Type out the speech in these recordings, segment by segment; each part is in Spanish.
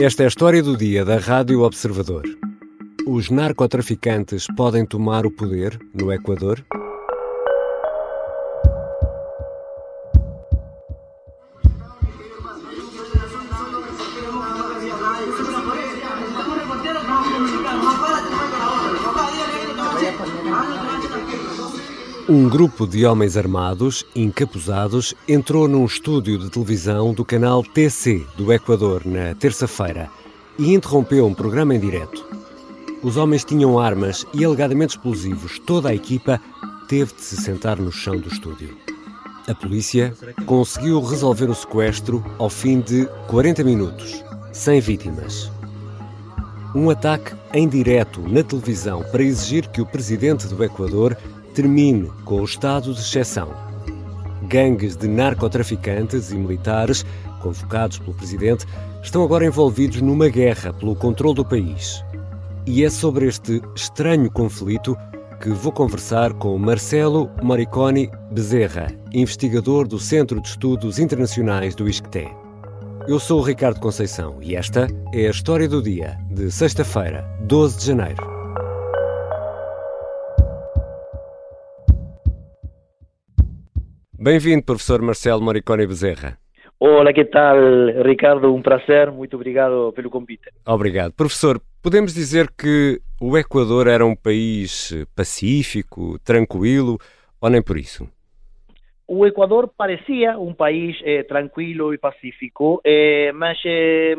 Esta é a história do dia da Rádio Observador. Os narcotraficantes podem tomar o poder no Equador? Um grupo de homens armados, encapuzados, entrou num estúdio de televisão do canal TC do Equador na terça-feira e interrompeu um programa em direto. Os homens tinham armas e alegadamente explosivos. Toda a equipa teve de se sentar no chão do estúdio. A polícia conseguiu resolver o sequestro ao fim de 40 minutos, sem vítimas. Um ataque em direto na televisão para exigir que o presidente do Equador termine com o estado de exceção. Gangues de narcotraficantes e militares, convocados pelo presidente, estão agora envolvidos numa guerra pelo controle do país. E é sobre este estranho conflito que vou conversar com Marcelo Moriconi Bezerra, investigador do Centro de Estudos Internacionais do ISCTE. Eu sou o Ricardo Conceição e esta é a história do dia de sexta-feira, 12 de janeiro. Bem-vindo, professor Marcelo Moricone Bezerra. Olá, que tal, Ricardo? Um prazer, muito obrigado pelo convite. Obrigado. Professor, podemos dizer que o Equador era um país pacífico, tranquilo, ou nem por isso? O Equador parecia um país eh, tranquilo e pacífico, eh, mas eh,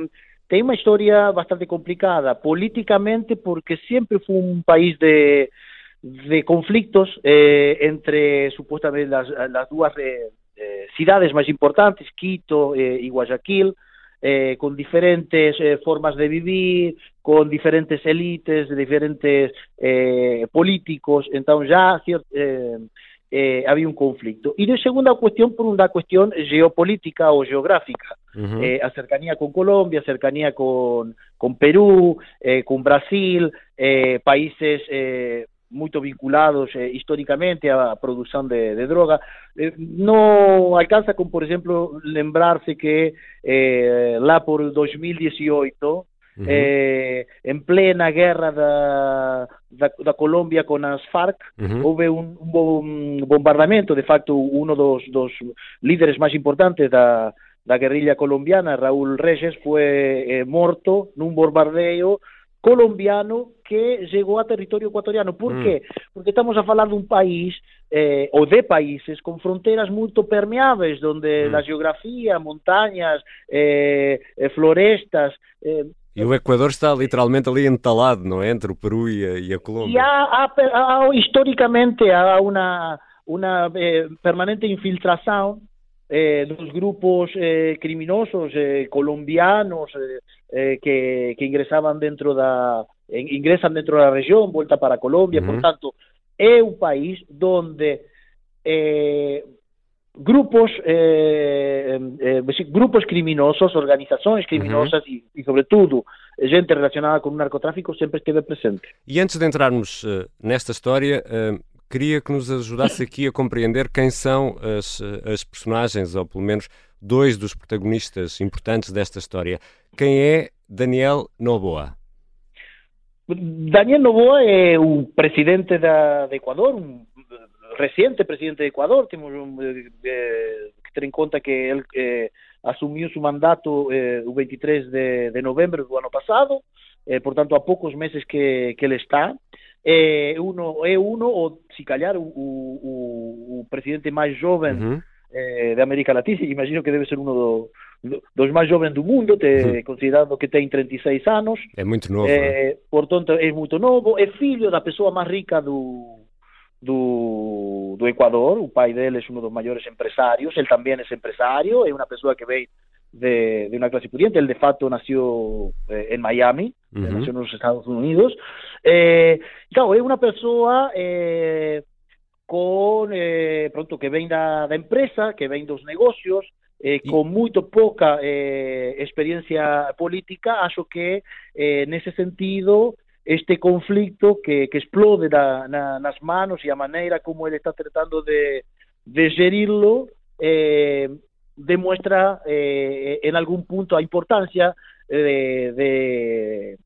tem uma história bastante complicada politicamente, porque sempre foi um país de de conflictos eh, entre supuestamente las, las dos eh, eh, ciudades más importantes, Quito eh, y Guayaquil, eh, con diferentes eh, formas de vivir, con diferentes élites, diferentes políticos, entonces ya eh, eh, había un conflicto. Y de segunda cuestión, por una cuestión geopolítica o geográfica, uh -huh. eh, a cercanía con Colombia, cercanía con, con Perú, eh, con Brasil, eh, países eh, muito vinculados eh, históricamente à produção de, de droga. Eh, não alcança com, por exemplo, lembrar-se que eh, lá por 2018, uhum. em plena guerra da, da, da, Colômbia com as Farc, uhum. houve um, um, bombardamento, de facto, um dos, dos líderes mais importantes da, da guerrilha colombiana, Raúl Reyes, foi eh, morto num bombardeio colombiano que llegó a territorio ecuatoriano. ¿Por mm. qué? Porque estamos a falar de un país eh, o de países con fronteras muy permeables, donde mm. la geografía, montañas, eh, eh, florestas... Eh, e o Equador está literalmente ali entalado, não é? Entre o Peru e a, e a Colômbia. E há, há, há, historicamente, há uma, uma eh, permanente infiltração eh, dos grupos eh, criminosos eh, colombianos eh, que, que, ingresaban dentro da ingresan dentro de la región, vuelta para Colombia, uh -huh. por tanto, é un país donde eh, grupos eh, eh, grupos criminosos, organizações criminosas e, sobretudo, gente relacionada com o narcotráfico sempre esteve presente. E antes de entrarmos uh, nesta história, uh, queria que nos ajudasse aqui a compreender quem são as, as personagens, ou pelo menos dois dos protagonistas importantes desta história. Quem é Daniel Noboa? Daniel Noboa é o presidente de Equador, um recente presidente de Equador, temos um, eh, que ter em conta que ele eh, assumiu seu mandato eh, o 23 de, de novembro do ano passado, eh, portanto há poucos meses que, que está, é uno, é uno ou se calhar o, o, o presidente mais jovem uhum. Eh, de América Latina, imagino que deve ser uno do, do, dos máis jovens do mundo, te, considerando que tem 36 anos. É muito novo. Eh, portanto, é muito novo, é filho da pessoa máis rica do, do, do Equador, o pai dele é um dos maiores empresários, ele também é empresário, é uma pessoa que vem de, de, una clase pudiente. Él de facto nació eh, en Miami, uh -huh. nació en los Estados Unidos. Eh, claro, es una persona eh, con, eh, pronto, que ven da, da empresa, que ven dos negocios, eh, con muy poca eh, experiencia política, acho que eh, nesse sentido este conflicto que, que explode na, na, nas manos e a maneira como ele está tratando de, de gerirlo eh, demuestra eh, en algún punto a importancia de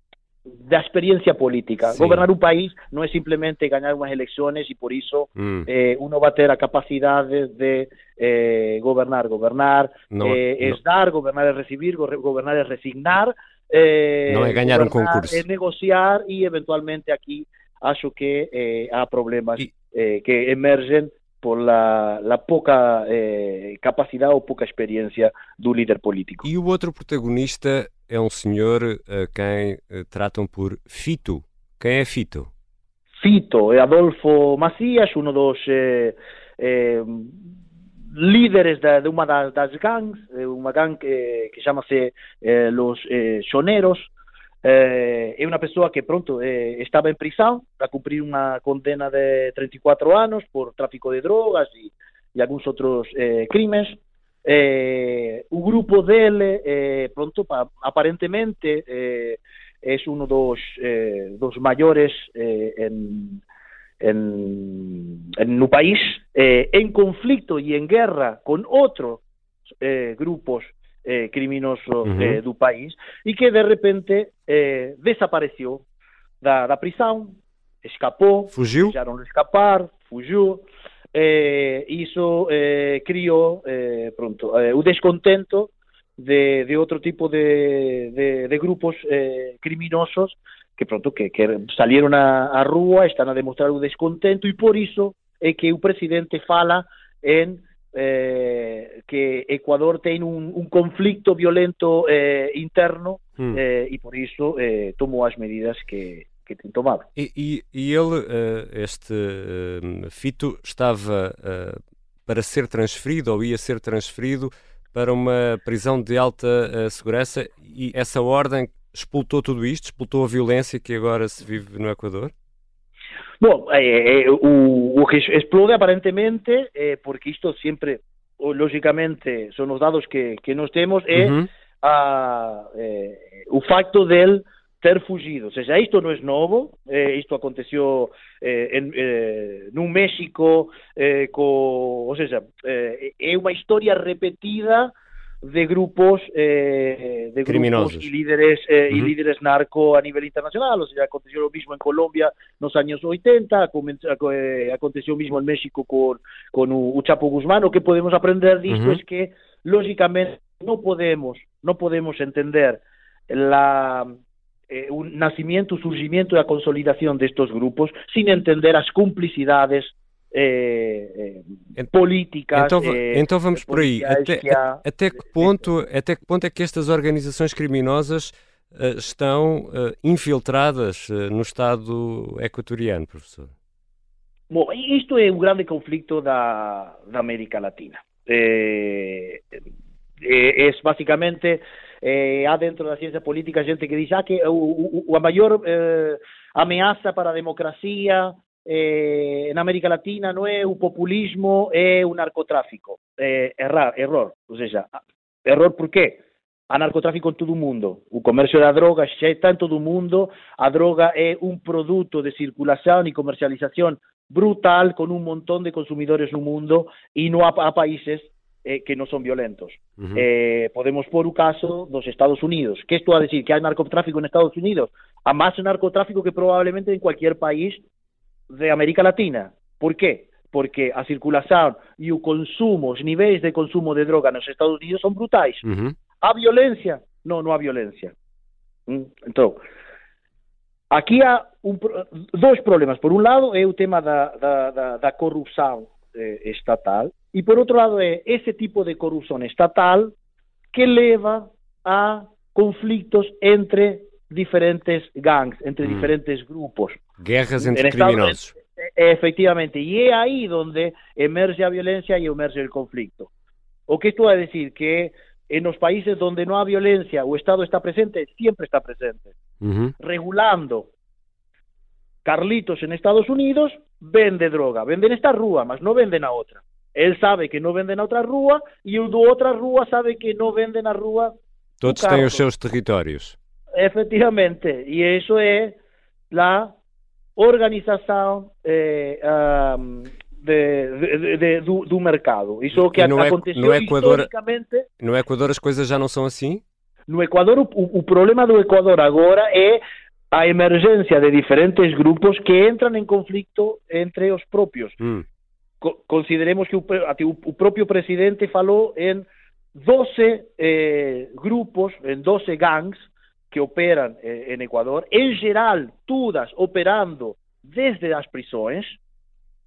da experiencia política. Gobernar un país no es simplemente ganar unas elecciones y por eso mm. eh, uno va a tener la capacidad de, eh, gobernar. Gobernar eh, es dar, gobernar es recibir, gobernar es resignar. no es ganar un concurso. Es negociar y eventualmente aquí acho que hay problemas que emergen por la, la poca capacidad o poca experiencia de un líder político. Y hubo otro protagonista é um senhor a quem eh, tratam por Fito. Quem é Fito? Fito é Adolfo Macias, um dos eh, eh, líderes de, de, uma das, das gangs, uma gang que, chama-se eh, Los eh, Choneros. Eh, é uma pessoa que pronto eh, estava em prisão para cumprir uma condena de 34 anos por tráfico de drogas e, e alguns outros eh, crimes. Eh, grupo dele, eh, pronto, pa, aparentemente, eh, es uno dos, eh, dos maiores eh, en, en, en un país eh, en conflicto y en guerra con otros eh, grupos eh, criminosos -huh. eh, do país e que de repente eh, desapareceu da, da prisão, escapou, fugiu, deixaram escapar, fugiu, eh, iso eh, criou eh, pronto, o descontento de, de outro tipo de, de, de grupos criminosos que pronto que, que salieron a, a rúa, están a demostrar o descontento e por iso é que o presidente fala en eh, que Ecuador ten un, un conflicto violento eh, interno mm. eh, e por iso eh, tomou as medidas que, que tem tomado. E, e, e ele, eh, este uh, Fito, estava uh, para ser transferido ou ia ser transferido para uma prisão de alta segurança e essa ordem expultou tudo isto, expultou a violência que agora se vive no Equador? Bom, eh, o, o, que explode aparentemente, eh, porque isto sempre, lógicamente, son os dados que, que nos temos, é uh -huh. a, eh, o facto del ter fugido. Ou seja, isto non é novo, eh, isto aconteceu en, no México, co, ou seja, é unha historia repetida de grupos eh, de grupos y líderes eh, uh -huh. y líderes narco a nivel internacional, o sea, aconteció lo mismo en Colombia nos años 80, eh, aconteció mismo en México con, con u, Chapo Guzmán, o que podemos aprender de esto uh -huh. es que lógicamente no podemos no podemos entender la eh, un nacimiento, surgimiento e a consolidación destes grupos sin entender as cumplicidades eh, eh, políticas. Então, eh, então vamos por aí. Até que, há... até, que ponto, até que ponto é que estas organizações criminosas uh, estão uh, infiltradas uh, no Estado equatoriano, professor? Bom, isto é um grande conflito da, da América Latina. É, é, basicamente há dentro da ciência política gente que diz ah, que o, o, a maior ameaça para a democracia eh, na América Latina não é o populismo, é o narcotráfico. Eh, errar, error. Ou seja, error por quê? Há narcotráfico em todo o mundo. O comércio da droga já está em todo o mundo. A droga é um produto de circulação e comercialização brutal com um montão de consumidores no mundo e não há, há países eh, que no son violentos. Eh, podemos por o caso dos Estados Unidos. Que isto a decir que hai narcotráfico en Estados Unidos? Há máis narcotráfico que probablemente en cualquier país de América Latina. Por qué? Porque a circulación e o consumo, os de consumo de droga nos Estados Unidos son brutais. Uh -huh. A violencia? No, non há violencia. Mm? Entón, aquí há un, dos problemas. Por un lado é o tema da, da, da, eh, estatal, y por otro lado es ese tipo de corrupción estatal que lleva a conflictos entre diferentes gangs, entre diferentes grupos. Guerras entre criminosos. Efectivamente, y es ahí donde emerge la violencia y emerge el conflicto. ¿O qué esto va a decir? Que en los países donde no hay violencia o Estado está presente, siempre está presente, uh -huh. regulando. Carlitos en Estados Unidos vende droga, venden esta rúa, mas no venden a otra. Él sabe que no venden a outra rúa e o do outra rúa sabe que no venden a rúa Todos têm os seus territórios. Efectivamente, e isso é a organização eh, um, de, de, de, do, do, mercado. Isso que no aconteceu no Equador, historicamente. No Equador as coisas já não são assim? No Ecuador, o, o problema do Ecuador agora é a emergência de diferentes grupos que entram em conflito entre os próprios. Hum. Co consideremos que o, o, próprio presidente falou em 12 eh, grupos, em 12 gangs que operam eh, em Equador, em geral, todas operando desde as prisões.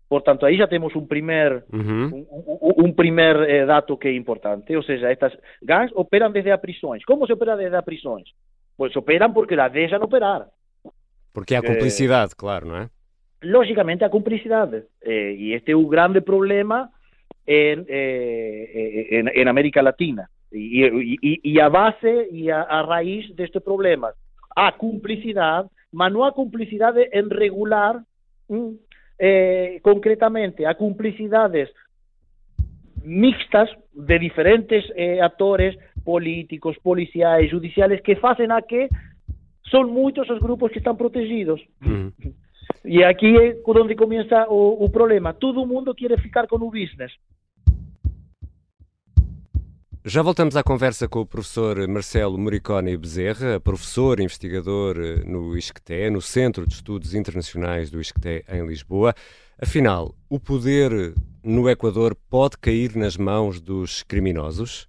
Portanto, aí já temos um primeiro uhum. um, um, primeiro eh, dato que é importante. Ou seja, estas gangs operam desde as prisões. Como se opera desde as prisões? Pois operam porque lá deixam operar. Porque há cumplicidade, eh, claro, não é? Lógicamente há cumplicidade. Eh, e este é o grande problema em, eh, em, em América Latina. E, e, e, a base e a, a raiz deste problema. Há cumplicidade, mas não há cumplicidade em regular hum, eh, concretamente há cumplicidades mixtas de diferentes eh, actores políticos, policiais, judiciales que facen a que son muitos os grupos que están protegidos. Mm. E aquí é onde o, o problema. Todo o mundo quere ficar con o business. Já voltamos à conversa com o professor Marcelo Moricone Bezerra, professor investigador eh, no ISCTE, no Centro de Estudos Internacionais do ISCTE em Lisboa. Afinal, o poder no Equador pode cair nas mãos dos criminosos?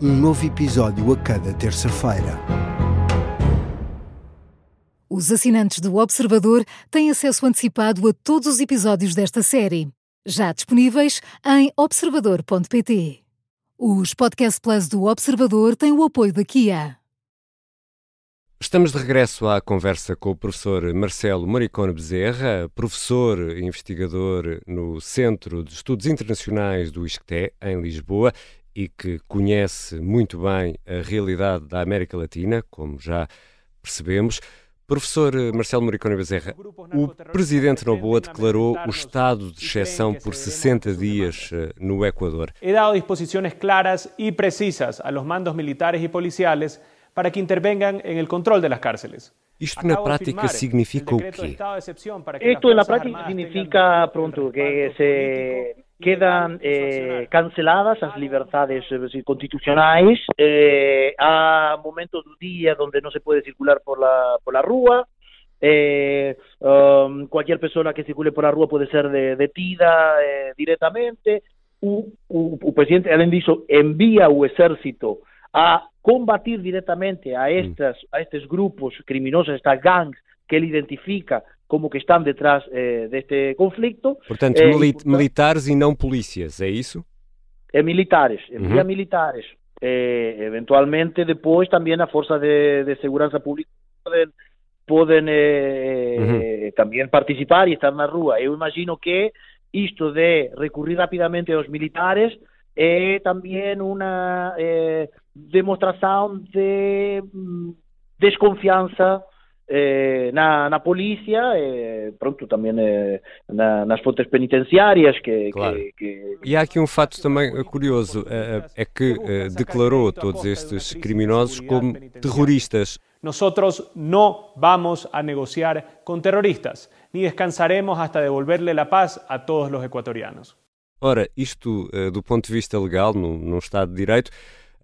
um novo episódio a cada terça-feira. Os assinantes do Observador têm acesso antecipado a todos os episódios desta série, já disponíveis em observador.pt. Os Podcast Plus do Observador têm o apoio da Kia. Estamos de regresso à conversa com o professor Marcelo Moricone Bezerra, professor e investigador no Centro de Estudos Internacionais do ISCTE, em Lisboa, e que conhece muito bem a realidade da América Latina, como já percebemos. Professor Marcelo Moricone Bezerra, o presidente Noboa declarou o estado de exceção por 60 dias eh, no Equador. He dado disposições claras e precisas a los mandos militares e policiales para que intervengan en el control de las cárceles. Isto na prática significa o quê? Isto na prática significa, pronto, que se quedan eh, canceladas as liberdades eh, constitucionais eh, há momentos do día donde non se pode circular por la, por la rúa eh, um, cualquier persona que circule por la rúa pode ser de, detida eh, directamente o, o, o presidente, além disso, envía o exército a combatir directamente a, mm. estas, a estes grupos criminosos, estas gangs que ele identifica como que estão detrás eh, deste conflito. Portanto, eh, mili e, militares e não polícias, é isso? É militares, envia uhum. militares. Eh, eventualmente, depois, também a Força de, de Segurança Pública podem, podem uhum. também participar e estar na rua. Eu imagino que isto de recurrir rapidamente aos militares é também uma demonstração de mm, desconfiança eh, na, na polícia e pronto, também eh, na, nas fontes penitenciárias que, claro. que, que, E há aqui um fato também curioso, é que declarou todos estes criminosos como terroristas. Nosotros no vamos a negociar con terroristas, ni descansaremos hasta devolverle la paz a todos los ecuatorianos. Ora, isto, do ponto de vista legal, num, num Estado de Direito,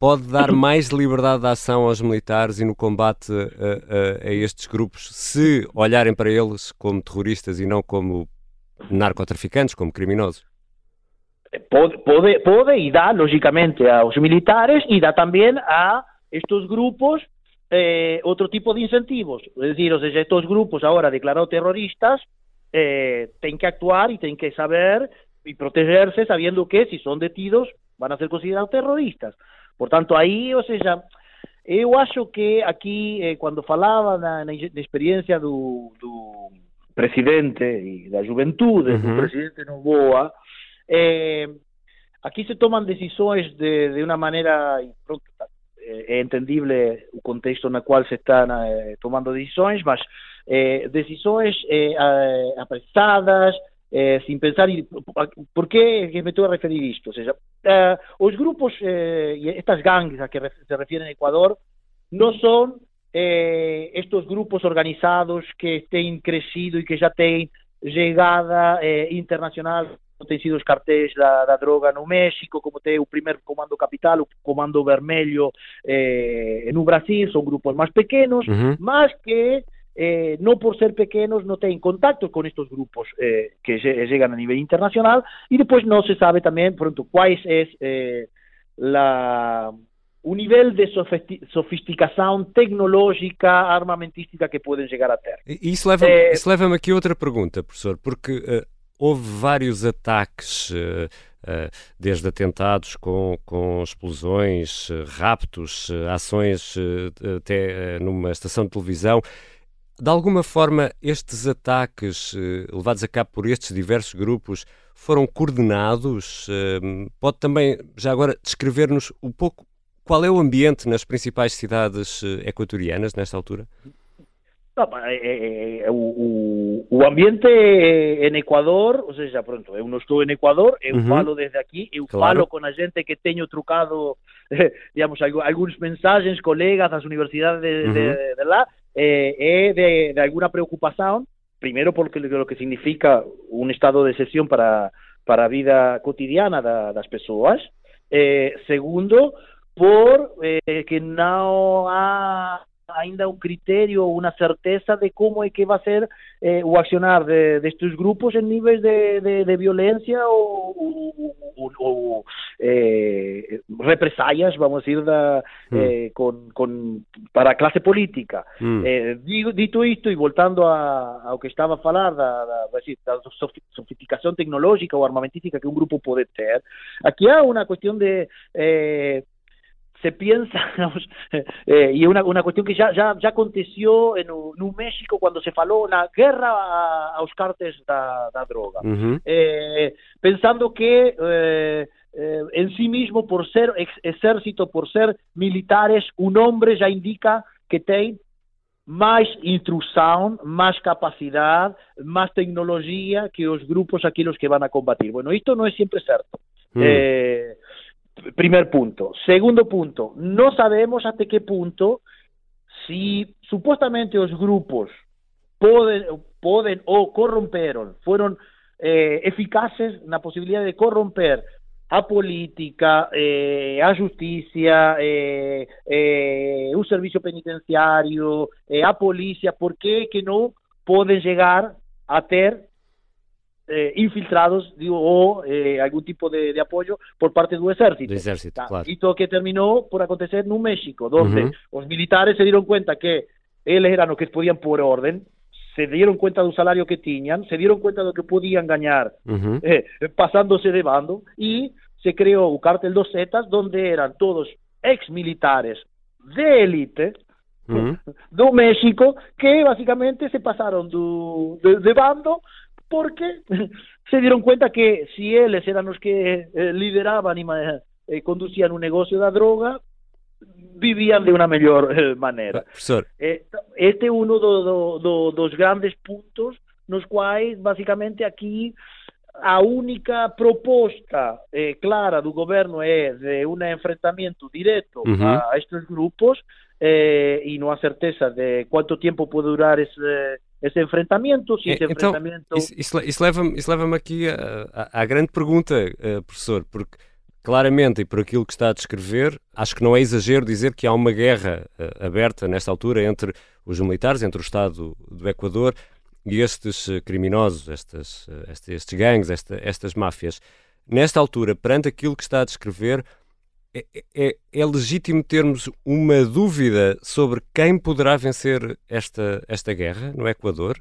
pode dar mais liberdade de ação aos militares e no combate a, a, a, estes grupos, se olharem para eles como terroristas e não como narcotraficantes, como criminosos? Pode, pode, pode e dá, logicamente, aos militares e dá também a estes grupos eh, outro tipo de incentivos. É decir, ou seja, estes grupos agora declarados terroristas eh, têm que actuar e têm que saber e proteger-se sabendo que, se são detidos, vão ser considerados terroristas. Portanto, aí, ou seja, eu acho que aqui, eh, quando falava na, na, na experiência do, do presidente e da juventude, uh -huh. do presidente Novoa, eh, aquí se toman decisões de, de uma maneira, pronto, é entendible o contexto no qual se estão eh, tomando decisões, mas eh, decisões eh, apressadas, eh, sin pensar por que me estou a referir isto? Ou seja, eh, os grupos eh, estas gangues a que se refieren en Ecuador non son eh, estos grupos organizados que têm crescido e que já têm chegada eh, internacional como tem sido os cartéis da, da, droga no México, como tem o primeiro Comando Capital, o Comando Vermelho eh, no Brasil, são grupos mais pequenos, uhum. mas que eh, no por ser pequeños no tienen contacto con estos grupos eh, que llegan a nivel internacional y después no se sabe también pronto cuál es eh, la un nivel de sofisticação tecnológica, armamentística que podem chegar a ter. Isso leva-me é... leva aqui a outra pergunta, professor, porque uh, houve vários ataques, uh, uh, desde atentados com, com explosões, raptos, ações até numa estação de televisão. De alguma forma, estes ataques eh, levados a cabo por estes diversos grupos foram coordenados? Eh, pode também, já agora, descrever-nos um pouco qual é o ambiente nas principais cidades eh, equatorianas nesta altura? o, o, ambiente en Ecuador, ou seja, pronto, eu não estou en Ecuador, eu uh -huh. falo desde aqui, eu claro. falo com a gente que tenho trocado, digamos, alguns mensagens, colegas das universidades de, uh -huh. de, de lá, eh, de, alguna preocupación, primero porque lo que significa un estado de excepción para, para vida cotidiana de las personas, eh, segundo, por eh, que no ha ainda un criterio, una certeza de cómo es que va a ser eh, o accionar de, de, estos grupos en niveles de, de, de violencia o, o, o eh, represalias, vamos a decir, da, mm. eh, para a clase política. Mm. Eh, dito isto e voltando a, ao que estaba a falar da, da, da sofisticación tecnológica ou armamentística que un grupo pode ter, aquí há unha cuestión de eh, se piensa, eh, y es una, una cuestión que ya, ya, ya aconteció en, en México cuando se faló una guerra a, a los cartes da, da droga, uh eh, pensando que eh, eh, en sí mismo, por ser ex ejército, por ser militares, un hombre ya indica que tiene más instrucción, más capacidad, más tecnología que los grupos aquellos que van a combatir. Bueno, esto no es siempre cierto. Mm. Primer punto. Segundo punto, no sabemos hasta qué punto si supuestamente los grupos pueden, pueden o corromperon, fueron eh, eficaces la posibilidad de corromper a política, eh, a justicia, eh, eh, un servicio penitenciario, eh, a policía, ¿por qué que no pueden llegar a tener eh, infiltrados digo, o eh, algún tipo de, de, apoyo por parte do exército. Do exército, claro. Isto que terminou por acontecer no México, donde uh -huh. os militares se dieron cuenta que eles eran os que podían por orden, se dieron cuenta do salario que tiñan, se dieron cuenta do que podían gañar uh -huh. eh, pasándose de bando e se creou o cártel dos Zetas donde eran todos ex militares de élite do México que basicamente se pasaron do, de, de bando porque se dieron cuenta que si eles eran los que eh, lideraban y eh, conducían un negocio de droga, vivían de una mejor eh, manera. Eh, este é uno do, do, do, dos grandes puntos nos quais, basicamente, aquí a única proposta eh, clara do governo é de um enfrentamento direto uh -huh. a estes grupos eh, e não há certeza de quanto tempo pode durar esse esse enfrentamento, se esse então, enfrentamento... Isso, isso, isso leva-me leva aqui à, grande pergunta, uh, professor, porque claramente, e por aquilo que está a descrever, acho que não é exagero dizer que há uma guerra uh, aberta nesta altura entre os militares, entre o Estado do Equador e estes uh, criminosos, estas, estes, estes gangues, esta, estas máfias. Nesta altura, perante aquilo que está a descrever, é, é, é, legítimo termos uma dúvida sobre quem poderá vencer esta, esta guerra no Equador?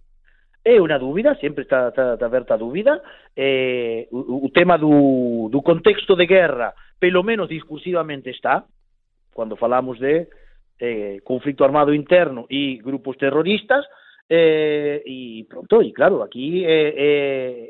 É uma dúvida, sempre está, está, está aberta a dúvida. Eh, o, o, tema do, do, contexto de guerra, pelo menos discursivamente está, quando falamos de eh, conflito armado interno e grupos terroristas, eh, y pronto, y claro, aquí eh, eh,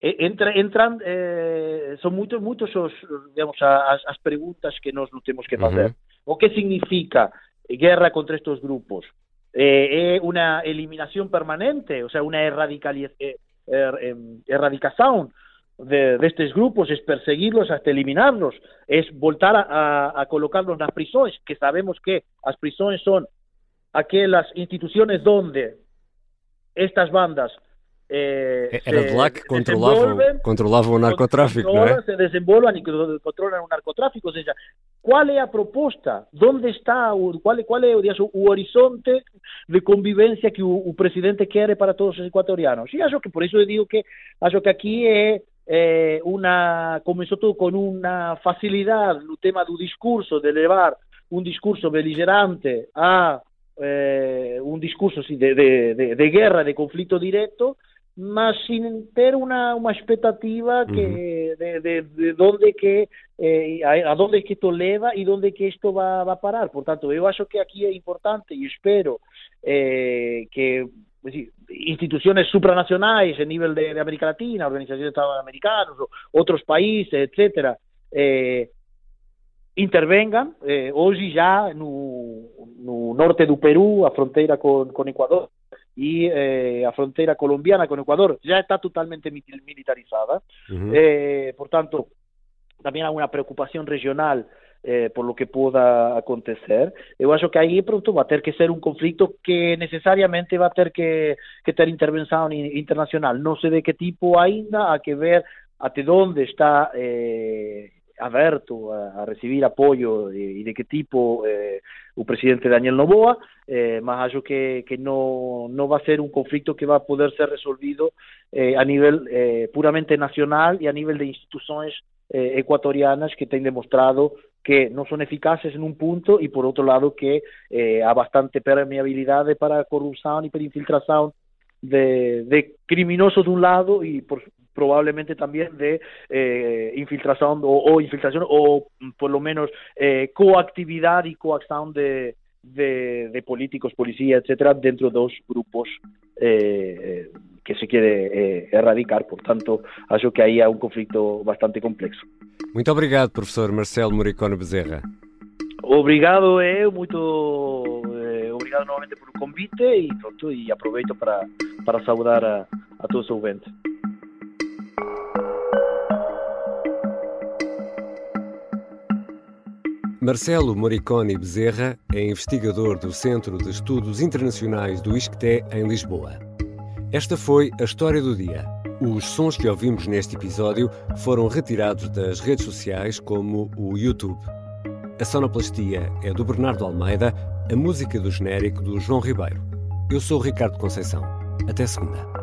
eh entra, entran, eh, son muchos, muchos os, digamos, as, as preguntas que nos nos temos que facer. Uh -huh. O que significa guerra contra estos grupos? É unha eliminación permanente, o sea, unha erradicalización er, eh, erradicación de, destes grupos, es perseguirlos hasta eliminarlos, es voltar a, a, a colocarlos nas prisões, que sabemos que as prisões son aquelas instituciones donde estas bandas eh, Era de lá que controlavam, controlavam o narcotráfico, não é? Se desenvolvam e controlam o narcotráfico, ou seja, qual é a proposta? Onde está, o, qual, qual é digamos, o horizonte de convivência que o, o, presidente quer para todos os equatorianos? E acho que, por isso eu digo que, acho que aqui é eh, una, começou tudo com uma facilidade no tema do discurso, de levar um discurso beligerante a eh, un discurso sí, de, de, de, de, guerra, de conflicto directo, mas sin ter una, una expectativa que, de, de, de dónde que eh, a, dónde que esto leva e dónde que isto va, va a parar. Por tanto, eu acho que aquí é importante e espero eh, que decir, instituciones supranacionais a nivel de, de América Latina, organizaciones de Estados Americanos, o outros países, etcétera, eh, intervengan. Eh, hoje já no, no norte do Perú, a fronteira con, con Ecuador, y eh, a frontera colombiana con Ecuador ya está totalmente militarizada. Uh -huh. eh, por tanto, también hay una preocupación regional eh, por lo que pueda acontecer. Eu acho que aí pronto vai ter que ser un conflicto que necesariamente vai ter que, que ter intervención internacional. Non sei de que tipo ainda, a que ver até onde está eh, aberto a, recibir apoio e, e de que tipo eh, o presidente Daniel Noboa, eh, mas acho que, no, no va a ser un conflicto que va a poder ser resolvido eh, a nivel eh, puramente nacional e a nivel de instituciones eh, ecuatorianas que ten demostrado que non son eficaces en un punto e por outro lado que eh, há bastante permeabilidade para corrupción e para infiltración de, de criminosos de un lado y por, probablemente también de eh, infiltración o, o, infiltración o por lo menos eh, coactividad y coacción de, de, de, políticos, policía, etcétera, dentro de dos grupos eh, que se quiere eh, erradicar. Por tanto, acho que aí há um conflito bastante complexo. Muito obrigado, professor Marcelo Moricone Bezerra. Obrigado eu, muito eh, obrigado novamente pelo convite e pronto, e aproveito para, para saudar a, a todos os ouvintes. Marcelo Moricone Bezerra é investigador do Centro de Estudos Internacionais do ISCTE em Lisboa. Esta foi a história do dia. Os sons que ouvimos neste episódio foram retirados das redes sociais como o YouTube. A sonoplastia é do Bernardo Almeida, a música do genérico do João Ribeiro. Eu sou Ricardo Conceição. Até segunda.